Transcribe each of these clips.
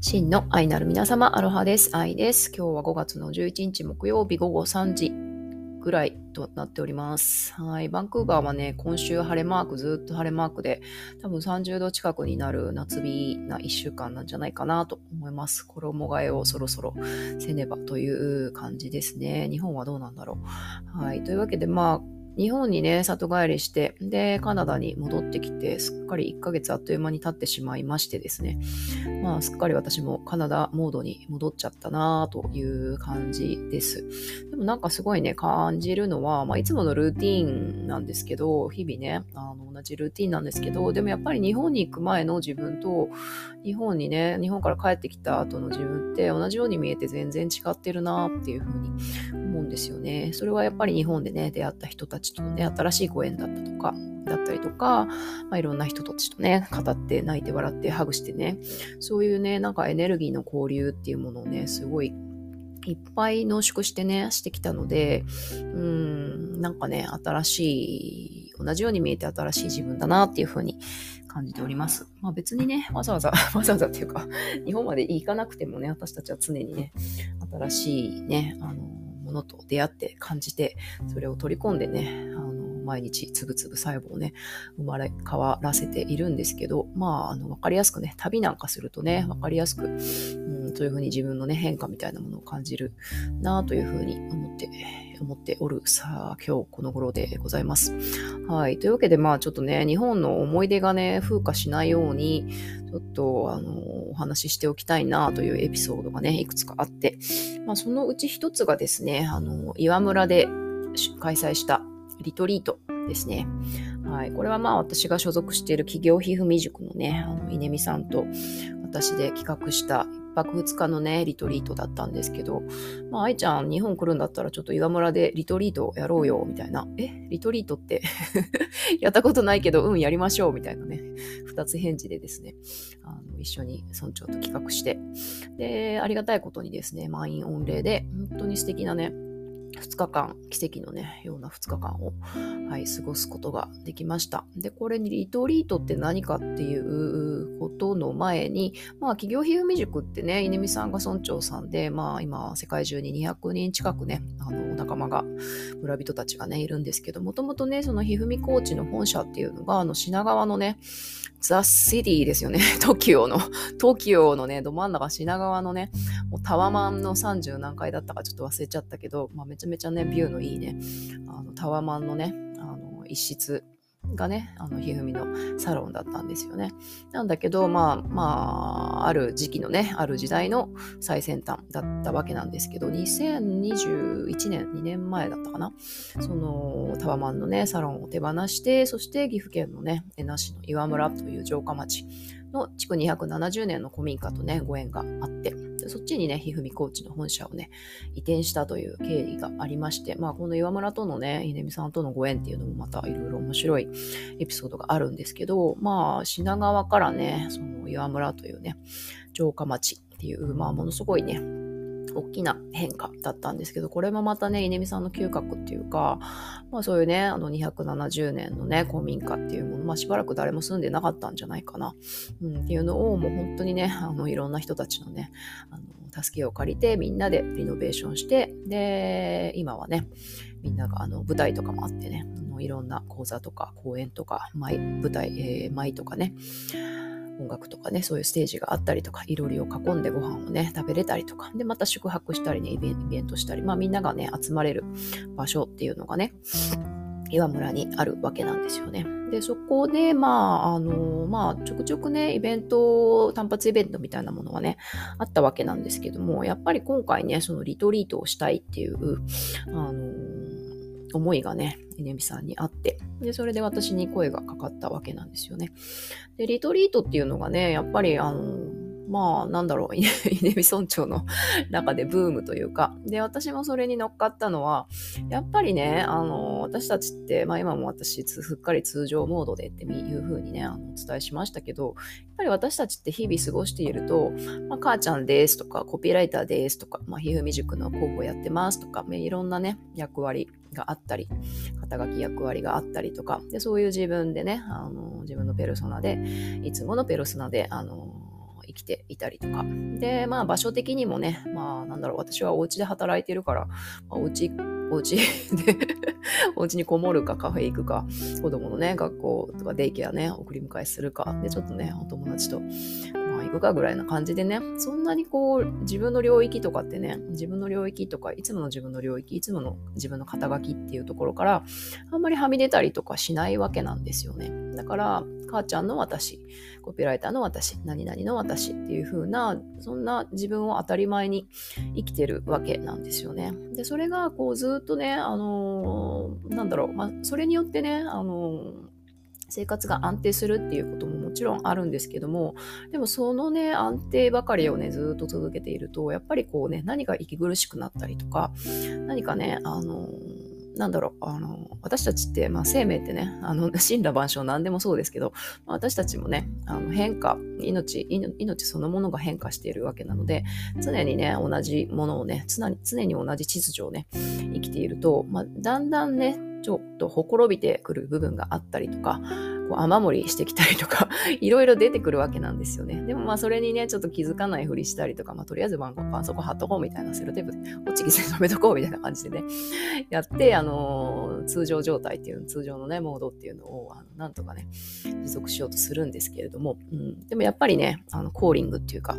真の愛なる皆様、アロハです。愛です。今日は5月の11日木曜日午後3時ぐらいとなっております。はい。バンクーバーはね、今週晴れマーク、ずっと晴れマークで、多分30度近くになる夏日な1週間なんじゃないかなと思います。衣替えをそろそろせねばという感じですね。日本はどうなんだろう。はい。というわけで、まあ、日本にね、里帰りして、で、カナダに戻ってきて、すっかり1ヶ月あっという間に経ってしまいましてですね。まあ、すっかり私もカナダモードに戻っちゃったなという感じです。でもなんかすごいね、感じるのは、まあ、いつものルーティンなんですけど、日々ね、あの、同じルーティンなんですけど、でもやっぱり日本に行く前の自分と、日本にね、日本から帰ってきた後の自分って同じように見えて全然違ってるなっていうふうに思うんですよね。それはやっぱり日本でね、出会った人たちちとね、新しいご縁だったとか、だったりとか、まあ、いろんな人たちとね、語って泣いて笑ってハグしてね、そういうね、なんかエネルギーの交流っていうものをね、すごいいっぱい濃縮してね、してきたので、うん、なんかね、新しい、同じように見えて新しい自分だなっていうふうに感じております。まあ別にね、わざわざ、わざわざっていうか、日本まで行かなくてもね、私たちは常にね、新しいね、あの、のと出会って感じて、それを取り込んでね、あの毎日つぶつぶ細胞をね、生まれ変わらせているんですけど、まあ、あの、分かりやすくね、旅なんかするとね、分かりやすく、うん、そういうふうに自分のね、変化みたいなものを感じるなというふうに思って、思っておるさあ、今日この頃でございます。はい。というわけで、まあちょっとね、日本の思い出がね、風化しないように、ちょっと、あの、お話ししておきたいなというエピソードがね、いくつかあって、まあそのうち一つがですね、あの、岩村で開催したリトリートですね。はい。これはまあ私が所属している企業皮膚未塾のね、あの、稲見さんと私で企画した1泊2日のね、リトリートだったんですけど、まあ愛ちゃん日本来るんだったらちょっと岩村でリトリートやろうよ、みたいな。え？リトリートって？やったことないけど、うん、やりましょう、みたいなね。二つ返事でですね、あの一緒に村長と企画して、で、ありがたいことにですね、満員御礼で、本当に素敵なね、2日間、奇跡のね、ような2日間を、はい、過ごすことができました。で、これにリトリートって何かっていうことの前に、まあ、企業ひふみ塾ってね、稲見さんが村長さんで、まあ、今、世界中に200人近くね、あの、仲間が、村人たちがね、いるんですけど、もともとね、そのひふみコーチの本社っていうのが、あの、品川のね、ザ・シティですよね。東京の、東京のね、ど真ん中品川のね、もうタワマンの30何階だったかちょっと忘れちゃったけど、まあ、めちゃめちゃね、ビューのいいね、あのタワマンのね、あの一室。がね、あの、ひふみのサロンだったんですよね。なんだけど、まあ、まあ、ある時期のね、ある時代の最先端だったわけなんですけど、2021年、2年前だったかな？その、タワマンのね、サロンを手放して、そして岐阜県のね、江那市の岩村という城下町の築270年の古民家とね、ご縁があって、そっちにね、ひふみコーチの本社をね、移転したという経緯がありまして、まあ、この岩村とのね、秀美さんとのご縁っていうのもまたいろいろ面白いエピソードがあるんですけど、まあ、品川からね、その岩村というね、城下町っていう、まあ、ものすごいね、大きな変化だったんですけど、これもまたね、稲見さんの嗅覚っていうか、まあそういうね、あの270年のね、公民家っていうもの、まあしばらく誰も住んでなかったんじゃないかな、うん、っていうのをもう本当にね、あのいろんな人たちのね、あの助けを借りてみんなでリノベーションして、で、今はね、みんながあの舞台とかもあってね、いろんな講座とか講演とか、舞台、えー、舞とかね、音楽とかね、そういうステージがあったりとか、いろりを囲んでご飯をね、食べれたりとか、で、また宿泊したりね、イベントしたり、まあみんながね、集まれる場所っていうのがね、岩村にあるわけなんですよね。で、そこで、まあ、あの、まあ、ちょくちょくね、イベント、単発イベントみたいなものはね、あったわけなんですけども、やっぱり今回ね、そのリトリートをしたいっていう、あの、思いがね、稲見さんにあって、で、それで私に声がかかったわけなんですよね。で、リトリートっていうのがね、やっぱり、あの、まあ、なんだろう、稲見村長の 中でブームというか、で、私もそれに乗っかったのは、やっぱりね、あの、私たちって、まあ今も私、すっかり通常モードでっていうふうにね、あの、お伝えしましたけど、やっぱり私たちって日々過ごしていると、まあ、母ちゃんですとか、コピーライターですとか、まあ、ひふみ塾の広報やってますとか、いろんなね、役割があったり、肩書き役割があったりとか、でそういう自分でね、あの自分のペルソナで、いつものペルソナで、あの生きていたりとか。で、まあ場所的にもね、まあなんだろう、私はお家で働いてるから、まあ、お家、お家で お家にこもるかカフェ行くか、子供のね、学校とかデイケアね、送り迎えするか、で、ちょっとね、お友達とくかぐらいな感じでね、そんなにこう、自分の領域とかってね、自分の領域とか、いつもの自分の領域、いつもの自分の肩書きっていうところから、あんまりはみ出たりとかしないわけなんですよね。だから、母ちゃんの私、コピーライターの私、何々の私っていう風な、そんな自分を当たり前に生きてるわけなんですよね。で、それがこうずっとね、あのー、なんだろう、まあ、それによってね、あのー生活が安定するっていうことももちろんあるんですけどもでもそのね安定ばかりをねずっと続けているとやっぱりこうね何か息苦しくなったりとか何かねあのなんだろう、あの、私たちって、まあ、生命ってね、あの、死んだ万象何でもそうですけど、まあ、私たちもね、あの変化、命、命そのものが変化しているわけなので、常にね、同じものをね、常に常に同じ秩序をね、生きていると、まあ、だんだんね、ちょっとほころびてくる部分があったりとか、こう雨漏りしてきたりとか、いろいろ出てくるわけなんですよね。でもまあそれにね、ちょっと気づかないふりしたりとか、まあとりあえずパンそこ貼っとこうみたいな、セロテープで、ホチキスで止めとこうみたいな感じでね、やって、あのー、通常状態っていう、通常のね、モードっていうのを、あのなんとかね、持続しようとするんですけれども、うん、でもやっぱりね、あのコーリングっていうか、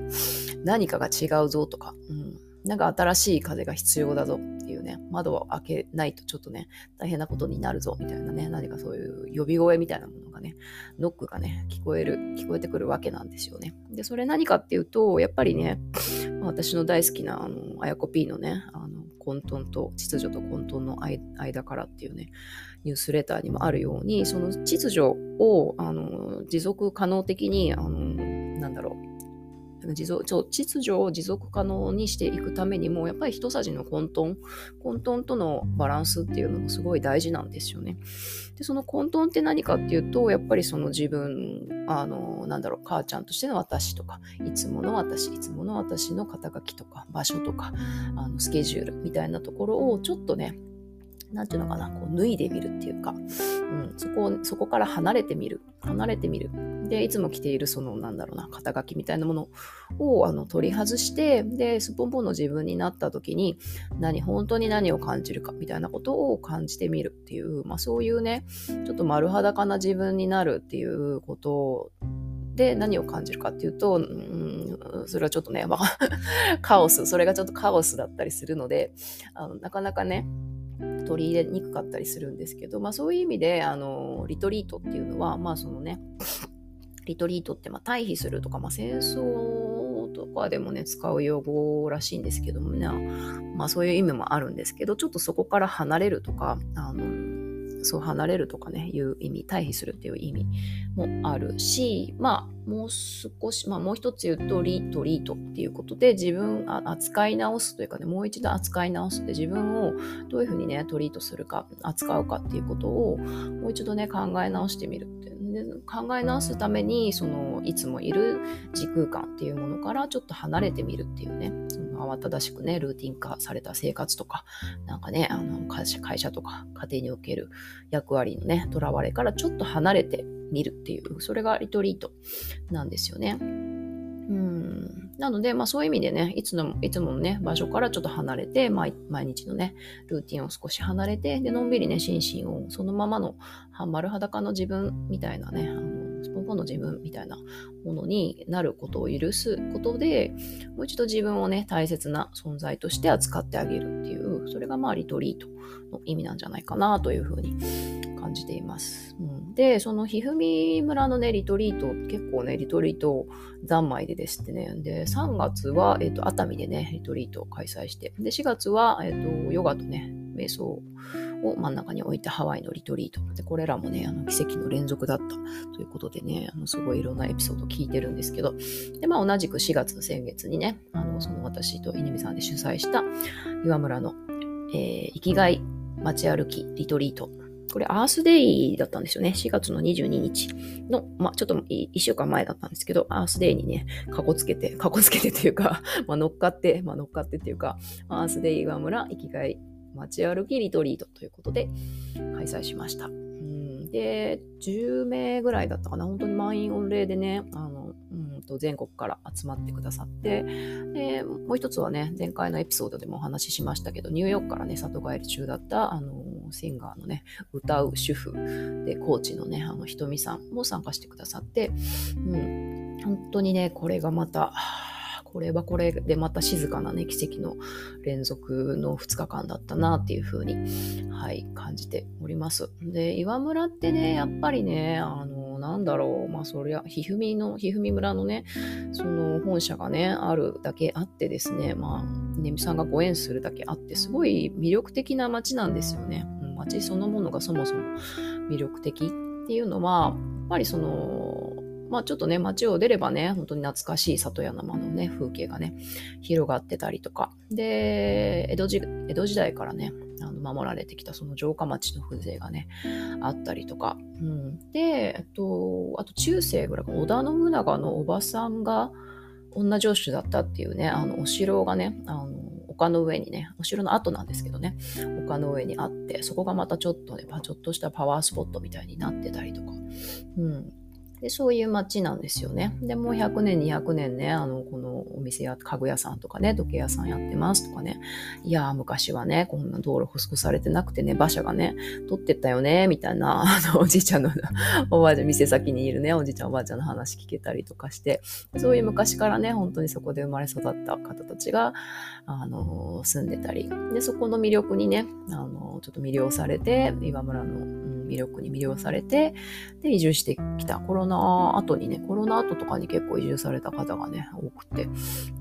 何かが違うぞとか、うんなんか新しい風が必要だぞっていうね、窓を開けないとちょっとね、大変なことになるぞみたいなね、何かそういう呼び声みたいなものがね、ノックがね、聞こえる、聞こえてくるわけなんですよね。で、それ何かっていうと、やっぱりね、私の大好きな、あの、あやこ P のね、あの、混沌と、秩序と混沌の間からっていうね、ニュースレターにもあるように、その秩序を、あの、持続可能的に、あの、なんだろう、持続秩序を持続可能にしていくためにもやっぱり一さじの混沌混沌とのバランスっていうのもすごい大事なんですよね。でその混沌って何かっていうとやっぱりその自分あのなんだろう母ちゃんとしての私とかいつもの私いつもの私の肩書きとか場所とかあのスケジュールみたいなところをちょっとねなんていうのかな、こう脱いでみるっていうか、うん、そこ、そこから離れてみる。離れてみる。で、いつも着ているその、なんだろうな、肩書きみたいなものをあの取り外して、で、スポンポンの自分になった時に、何、本当に何を感じるかみたいなことを感じてみるっていう、まあそういうね、ちょっと丸裸な自分になるっていうことで何を感じるかっていうと、うん、それはちょっとね、まあ、カオス、それがちょっとカオスだったりするので、あのなかなかね、取り入れにくかったりするんですけど、まあそういう意味で、あの、リトリートっていうのは、まあそのね、リトリートってまあ退避するとか、まあ戦争とかでもね、使う用語らしいんですけどもね、まあそういう意味もあるんですけど、ちょっとそこから離れるとか、あの、そう離れるとかね、いう意味、退避するっていう意味もあるし、まあ、もう少し、まあ、もう一つ言うと、リトリートっていうことで、自分、扱い直すというかね、もう一度扱い直すって、自分をどういうふうにね、トリートするか、扱うかっていうことを、もう一度ね、考え直してみるってで考え直すためにそのいつもいる時空間っていうものからちょっと離れてみるっていうねの慌ただしくねルーティン化された生活とかなんかねあの会社会社とか家庭における役割のねとらわれからちょっと離れてみるっていうそれがリトリートなんですよね。うんなので、まあそういう意味でね、いつのいつものね、場所からちょっと離れて、毎日のね、ルーティンを少し離れて、で、のんびりね、心身をそのままの丸裸の自分みたいなね、あのスポンポンの自分みたいなものになることを許すことで、もう一度自分をね、大切な存在として扱ってあげるっていう、それがまあリトリートの意味なんじゃないかなというふうに感じています。うん、で、そのひふみ村のね、リトリート、結構ね、リトリート三昧でですってね、で、3月は、えっ、ー、と、熱海でね、リトリートを開催して、で、4月は、えっ、ー、と、ヨガとね、瞑想を真ん中に置いたハワイのリトリート。で、これらもね、あの奇跡の連続だったということでね、あのすごいいろんなエピソード聞いてるんですけど、で、まあ同じく4月の先月にね、あの、その私と稲見さんで主催した岩村の、えー、生きがい街歩きリトリート。これ、アースデイだったんですよね。4月の22日の、まあ、ちょっと1週間前だったんですけど、アースデイにね、かこつけて、かこつけてっていうか、まあ、乗っかって、まあ、乗っかってっていうか、アースデイ岩村生きがい街歩きリトリートということで開催しました。うんで、10名ぐらいだったかな。本当に満員御礼でね、あの、うん、と全国から集まってくださってでもう一つはね前回のエピソードでもお話ししましたけどニューヨークからね里帰り中だったあのシンガーのね歌う主婦でコーチのねあのひとみさんも参加してくださって、うん、本当にねこれがまたこれはこれでまた静かなね、奇跡の連続の2日間だったなっていうふうに、はい、感じております。で、岩村ってね、やっぱりね、あの、なんだろう、まあそりゃ、ひふみの、ひふみ村のね、その本社がね、あるだけあってですね、まあ、ねみさんがご縁するだけあって、すごい魅力的な街なんですよね。街そのものがそもそも魅力的っていうのは、やっぱりその、まあちょっとね、街を出ればね、本当に懐かしい里山のね、風景がね、広がってたりとか。で、江戸時江戸時代からね、あの守られてきたその城下町の風情がね、あったりとか。うん、で、えっと、あと中世ぐらい、織田信長のおばさんが女城主だったっていうね、あの、お城がね、あの、丘の上にね、お城の跡なんですけどね、丘の上にあって、そこがまたちょっとね、ちょっとしたパワースポットみたいになってたりとか、うん、でそういう街なんですよね。でもう100年、200年ね、あの、このお店や家具屋さんとかね、時計屋さんやってますとかね。いやー、昔はね、こんな道路舗装されてなくてね、馬車がね、取ってったよね、みたいな、あの、おじいちゃんの、おばあちゃん、店先にいるね、おじいちゃん、おばあちゃんの話聞けたりとかして、そういう昔からね、本当にそこで生まれ育った方たちが、あの、住んでたり、で、そこの魅力にね、あの、ちょっと魅了されて、岩村の、魅力に魅了されて、で、移住してきた。コロナ後にね、コロナ後とかに結構移住された方がね、多くて。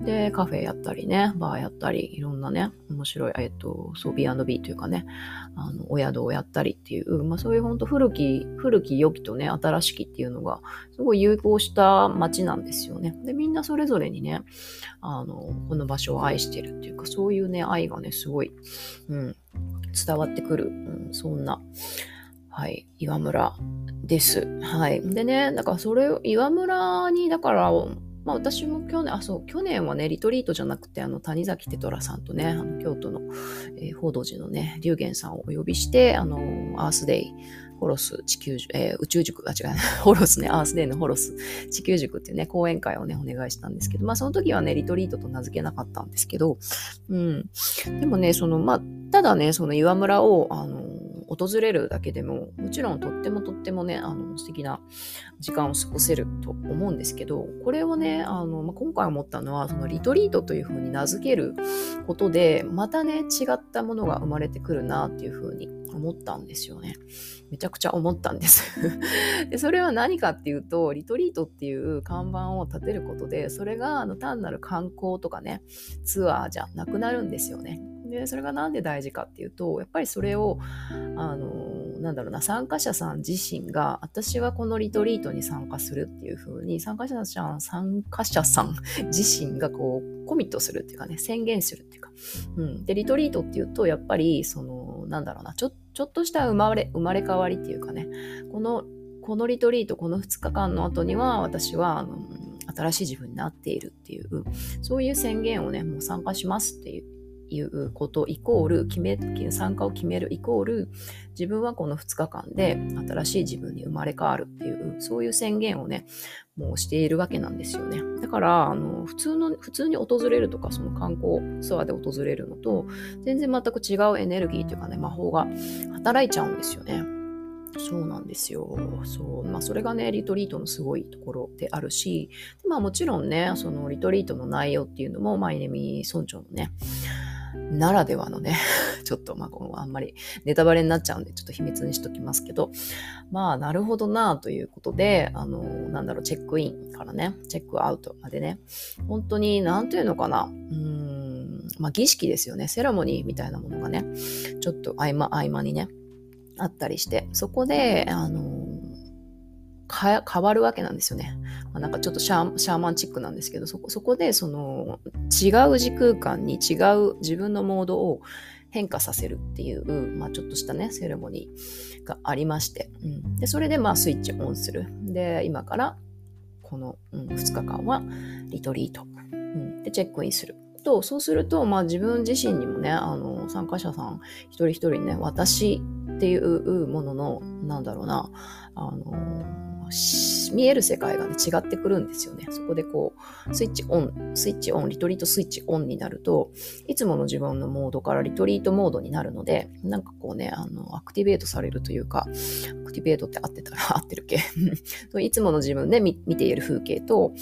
で、カフェやったりね、バーやったり、いろんなね、面白い、えっと、そう、B&B というかね、あの、お宿をやったりっていう、まあそういう本当古き、古き良きとね、新しきっていうのが、すごい融合した街なんですよね。で、みんなそれぞれにね、あの、この場所を愛してるっていうか、そういうね、愛がね、すごい、うん、伝わってくる、うん、そんな、はい、岩村です。はい。でね、だからそれを、岩村に、だから、まあ私も去年、あ、そう、去年はね、リトリートじゃなくて、あの、谷崎テトラさんとね、あの京都の、えー、報道寺のね、龍玄さんをお呼びして、あの、アースデイ、ホロス地球、えー、宇宙塾、あ、違う、ホロスね、アースデイのホロス地球塾っていうね、講演会をね、お願いしたんですけど、まあその時はね、リトリートと名付けなかったんですけど、うん。でもね、その、まあ、ただね、その岩村を、あの、訪れるだけでも、もちろんとってもとってもね、あの素敵な時間を過ごせると思うんですけど、これをね、あのまあ、今回思ったのは、そのリトリートというふうに名付けることで、またね、違ったものが生まれてくるなっていうふうに思ったんですよね。めちゃくちゃ思ったんです で。それは何かっていうと、リトリートっていう看板を立てることで、それがあの単なる観光とかね、ツアーじゃなくなるんですよね。で、それがなんで大事かっていうと、やっぱりそれを、あの、なんだろうな、参加者さん自身が、私はこのリトリートに参加するっていう風に、参加者さん、参加者さん 自身がこう、コミットするっていうかね、宣言するっていうか。うん。で、リトリートっていうと、やっぱり、その、なんだろうな、ちょ、ちょっとした生まれ、生まれ変わりっていうかね、この、このリトリート、この2日間の後には、私は、あの、新しい自分になっているっていう、そういう宣言をね、もう参加しますっていういうことイコール決め参加を決めるイコール自分はこの2日間で新しい自分に生まれ変わるっていうそういう宣言をねもうしているわけなんですよねだからあの普通の普通に訪れるとかその観光ツアーで訪れるのと全然全く違うエネルギーというかね魔法が働いちゃうんですよねそうなんですよ。そう。まあ、それがね、リトリートのすごいところであるし、まあ、もちろんね、そのリトリートの内容っていうのも、まあ、イネミー村長のね、ならではのね、ちょっとまあ、あんまりネタバレになっちゃうんで、ちょっと秘密にしときますけど、まあ、なるほどなということで、あの、なんだろう、チェックインからね、チェックアウトまでね、本当に、なんていうのかな、うん、まあ、儀式ですよね、セラモニーみたいなものがね、ちょっと合間合間にね、あったりして、そこで、あの、変わるわけなんですよね。なんかちょっとシャーマンチックなんですけど、そこそこでその違う時空間に違う自分のモードを変化させるっていう、まあ、ちょっとしたね、セレモニーがありまして、うん、でそれでまあスイッチオンする。で、今からこの、うん、2日間はリトリート、うん、でチェックインする。と、そうすると、まあ自分自身にもね、あの、参加者さん一人一人ね、私っていうものの、なんだろうな、あの、見える世界がね、違ってくるんですよね。そこでこう、スイッチオン、スイッチオン、リトリートスイッチオンになると、いつもの自分のモードからリトリートモードになるので、なんかこうね、あの、アクティベートされるというか、アクティベートって合ってたら合ってるっけ？いつもの自分で見ている風景と、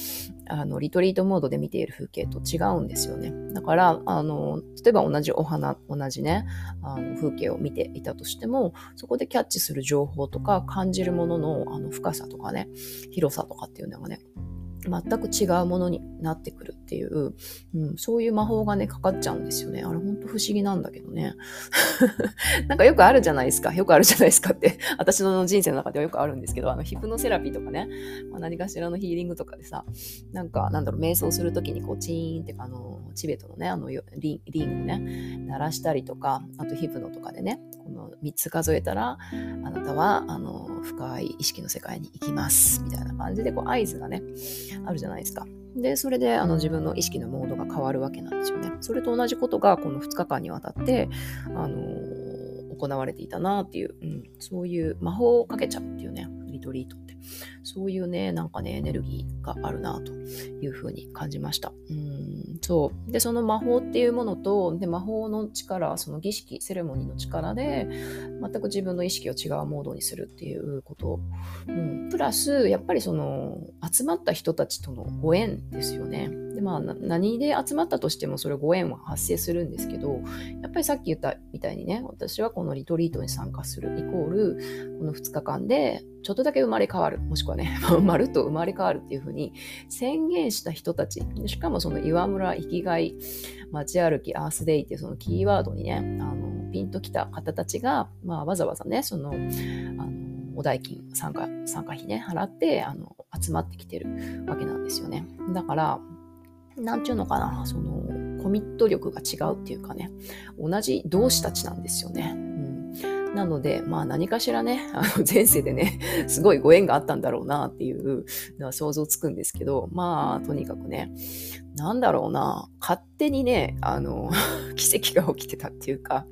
あの、リトリートモードで見ている風景と違うんですよね。だから、あの、例えば同じお花、同じね、あの風景を見ていたとしても、そこでキャッチする情報とか感じるもののあの深さとかね、広さとかっていうのがね、全く違うものになってくるっていう、うん、そういう魔法がね、かかっちゃうんですよね。あれほんと不思議なんだけどね。なんかよくあるじゃないですか。よくあるじゃないですかって、私の人生の中ではよくあるんですけど、あの、ヒプノセラピーとかね、まあ、何かしらのヒーリングとかでさ、なんか、なんだろう、瞑想するときにこう、チーンってあの、チベットのね、あのリン、リンをね、鳴らしたりとか、あとヒプノとかでね、この3つ数えたら、あなたは、あの、深い意識の世界に行きます、みたいな感じで、こう、合図がね、あるじゃないですか。で、それであの自分の意識のモードが変わるわけなんですよね。それと同じことがこの2日間にわたって、あのー、行われていたなっていう、うん、そういう魔法をかけちゃうっていうね、リトリートって。そういうね、なんかね、エネルギーがあるなというふうに感じました。うんそう。で、その魔法っていうものと、で魔法の力、その儀式、セレモニーの力で、全く自分の意識を違うモードにするっていうこと。うん、プラス、やっぱりその、集まった人たちとのご縁ですよね。で、まあ、何で集まったとしてもそれご縁は発生するんですけど、やっぱりさっき言ったみたいにね、私はこのリトリートに参加するイコール、この2日間でちょっとだけ生まれ変わる、もしくはね、まるっと生まれ変わるっていうふうに宣言した人たち、しかもその岩村生きがい、街歩き、アースデイっていうそのキーワードにね、あのピンときた方たちが、まあ、わざわざね、その、あのお代金、参加、参加費ね、払って、あの、集まってきてるわけなんですよね。だから、なんちゅうのかな、その、コミット力が違うっていうかね、同じ同志たちなんですよね。うん、なので、まあ何かしらね、あの 前世でね、すごいご縁があったんだろうなっていうのは想像つくんですけど、まあとにかくね、なんだろうな、勝手にね、あの、奇跡が起きてたっていうか、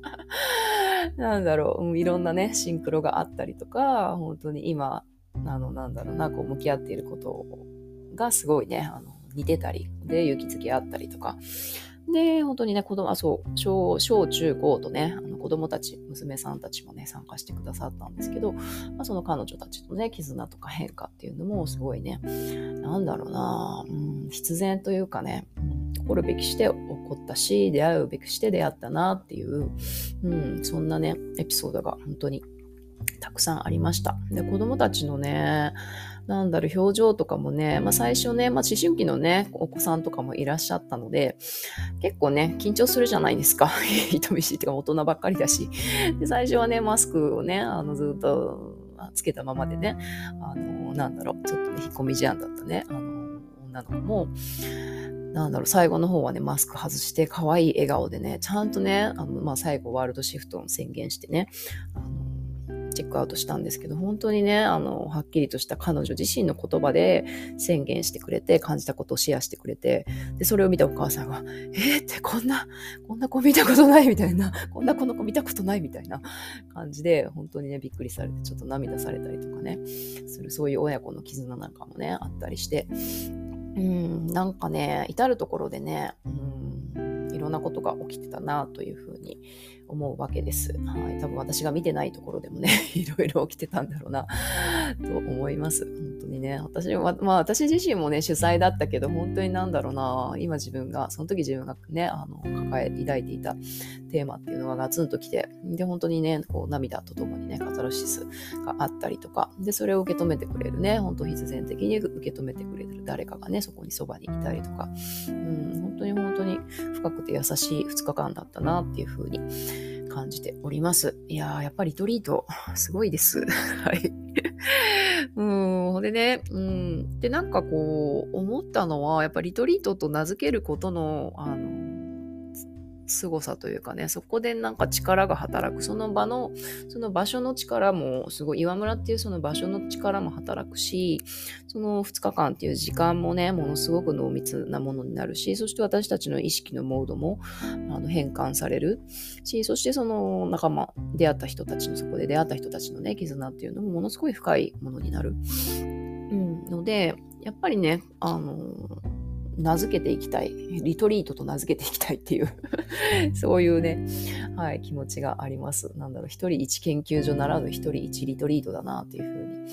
なんだろう、うん、いろんなね、シンクロがあったりとか、本当に今、あの、なんだろうな、こう向き合っていることがすごいね、あの、似てたり、で、勇気づけあったりとか。で、本当にね、子供、あ、そう、小、小中高とね、あの子供たち、娘さんたちもね、参加してくださったんですけど、まあ、その彼女たちのね、絆とか変化っていうのもすごいね、なんだろうな、うん、必然というかね、起こるべきして起こったし、出会うべきして出会ったなっていう、うん、そんなね、エピソードが本当にたくさんありました。で、子供たちのね、なんだろう、表情とかもね、まあ最初ね、まあ思春期のね、お子さんとかもいらっしゃったので、結構ね、緊張するじゃないですか。人見知りってか大人ばっかりだし。で、最初はね、マスクをね、あの、ずっとつけたままでね、あの、なんだろう、ちょっとね、引っ込み思案だったね、あの、女の子も、なんだろう、最後の方はね、マスク外して、可愛い笑顔でね、ちゃんとね、あの、まあ、最後、ワールドシフトを宣言してね、あのチェックアウトしたんですけど、本当にね、あの、はっきりとした彼女自身の言葉で宣言してくれて、感じたことをシェアしてくれて、で、それを見たお母さんが、えー、ってこんな、こんな子見たことないみたいな、こんなこの子見たことないみたいな感じで、本当にね、びっくりされて、ちょっと涙されたりとかね、する、そういう親子の絆なんかもね、あったりして、うん、なんかね、至るところでね、うん、ろんなことが起きてたなというふうに思うわけです。はい。多分私が見てないところでもね、いろいろ起きてたんだろうな、と思います。本当にね。私は、まあ私自身もね、主催だったけど、本当になんだろうな、今自分が、その時自分がね、あの、抱え、抱いていたテーマっていうのがガツンときて、で、本当にね、こう涙とともにね、カタルシスがあったりとか、で、それを受け止めてくれるね、本当必然的に受け止めてくれる誰かがね、そこにそばにいたりとか、うん、本当に本当に深くて優しい2日間だったなっていうふうに感じております。いやー、やっぱりリトリート、すごいです。はい。うん、ほんでね、うん。で、なんかこう、思ったのは、やっぱりリトリートと名付けることの、あの、凄さというかね、そこでなんか力が働く、その場の、その場所の力も、すごい、岩村っていうその場所の力も働くし、その2日間っていう時間もね、ものすごく濃密なものになるし、そして私たちの意識のモードもあの変換される。し、そしてその仲間、出会った人たちの、そこで出会った人たちのね、絆っていうのもものすごい深いものになる。うん、ので、やっぱりね、あの名付けていきたい、リトリートと名付けていきたいっていうそういうね、はい、気持ちがあります。なんだろう、一人一研究所ならぬ一人一リトリートだなっていうふうに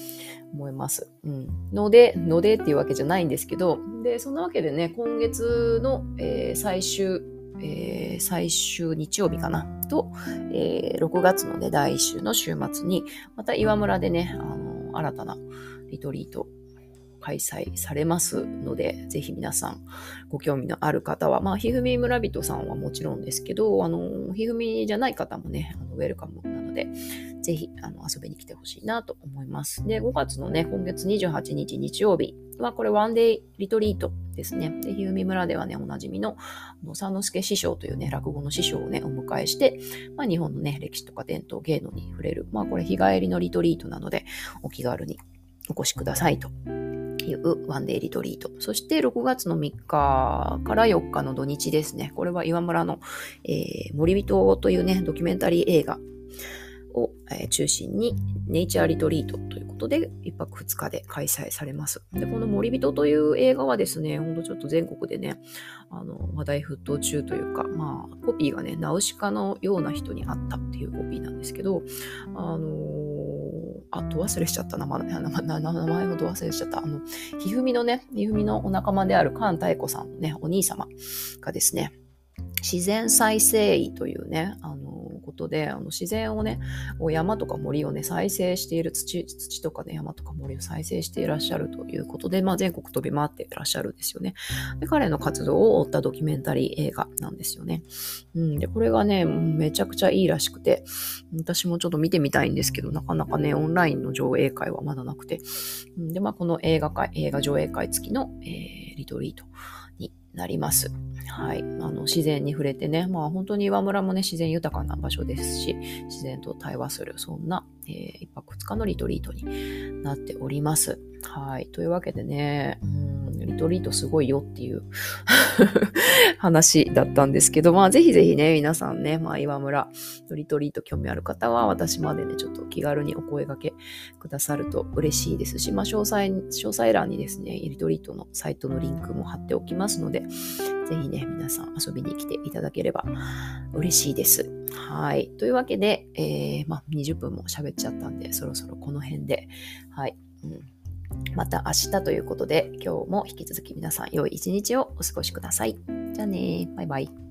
思います。うん。ので、のでっていうわけじゃないんですけど、で、そんなわけでね、今月の、えー、最終、えー、最終日曜日かな？と、えー、6月のね、第1週の週末に、また岩村でね、あの新たなリトリート開催されますので、ぜひ皆さんご興味のある方は、まあ、ひふみ村人さんはもちろんですけど、あの、ひふみじゃない方もね、あのウェルカムなので、ぜひあの遊びに来てほしいなと思います。で、5月のね、今月28日日曜日は、これワンデイリトリートですね。で、ひふみ村ではね、おなじみの、の三之助師匠というね、落語の師匠をね、お迎えして、まあ、日本のね、歴史とか伝統芸能に触れる、まあ、これ日帰りのリトリートなので、お気軽にお越しくださいというワンデーリトリート。そして6月の3日から4日の土日ですね。これは岩村の、えー、森人というね、ドキュメンタリー映画を、えー、中心にネイチャーリトリートということで1泊2日で開催されます。で、この森人という映画はですね、ほんとちょっと全国でね、あの、話題沸騰中というか、まあ、コピーがね、ナウシカのような人にあったっていうコピーなんですけど、あのーあ、ど忘れしちゃった名前、名前名前をど忘れしちゃった。あの、ひふみのね、ひふみのお仲間である菅太子さんのね、お兄様がですね、自然再生医というね、あの、ことで、あの自然をね、山とか森をね、再生している土、土とかね、山とか森を再生していらっしゃるということで、まあ、全国飛び回っていらっしゃるんですよね。で、彼の活動を追ったドキュメンタリー映画なんですよね。うん、で、これがね、めちゃくちゃいいらしくて、私もちょっと見てみたいんですけど、なかなかね、オンラインの上映会はまだなくて、で、まあ、この映画会、映画上映会付きの、えー、リトリートになります。はい。あの、自然に触れてね、まあ本当に岩村もね、自然豊かな場所ですし、自然と対話する、そんな、えー、一泊2日のリトリートになっております。はい。というわけでね、うんリトリートすごいよっていう 話だったんですけど、まあぜひぜひね、皆さんね、まあ岩村のリトリート興味ある方は私までね、ちょっと気軽にお声掛けくださると嬉しいですし、まあ詳細、詳細欄にですね、リトリートのサイトのリンクも貼っておきますので、ぜひね、皆さん遊びに来ていただければ嬉しいです。はい。というわけで、えー、まあ20分も喋っちゃったんで、そろそろこの辺で、はい。うんまた明日ということで、今日も引き続き皆さん良い一日をお過ごしください。じゃあねバイバイ。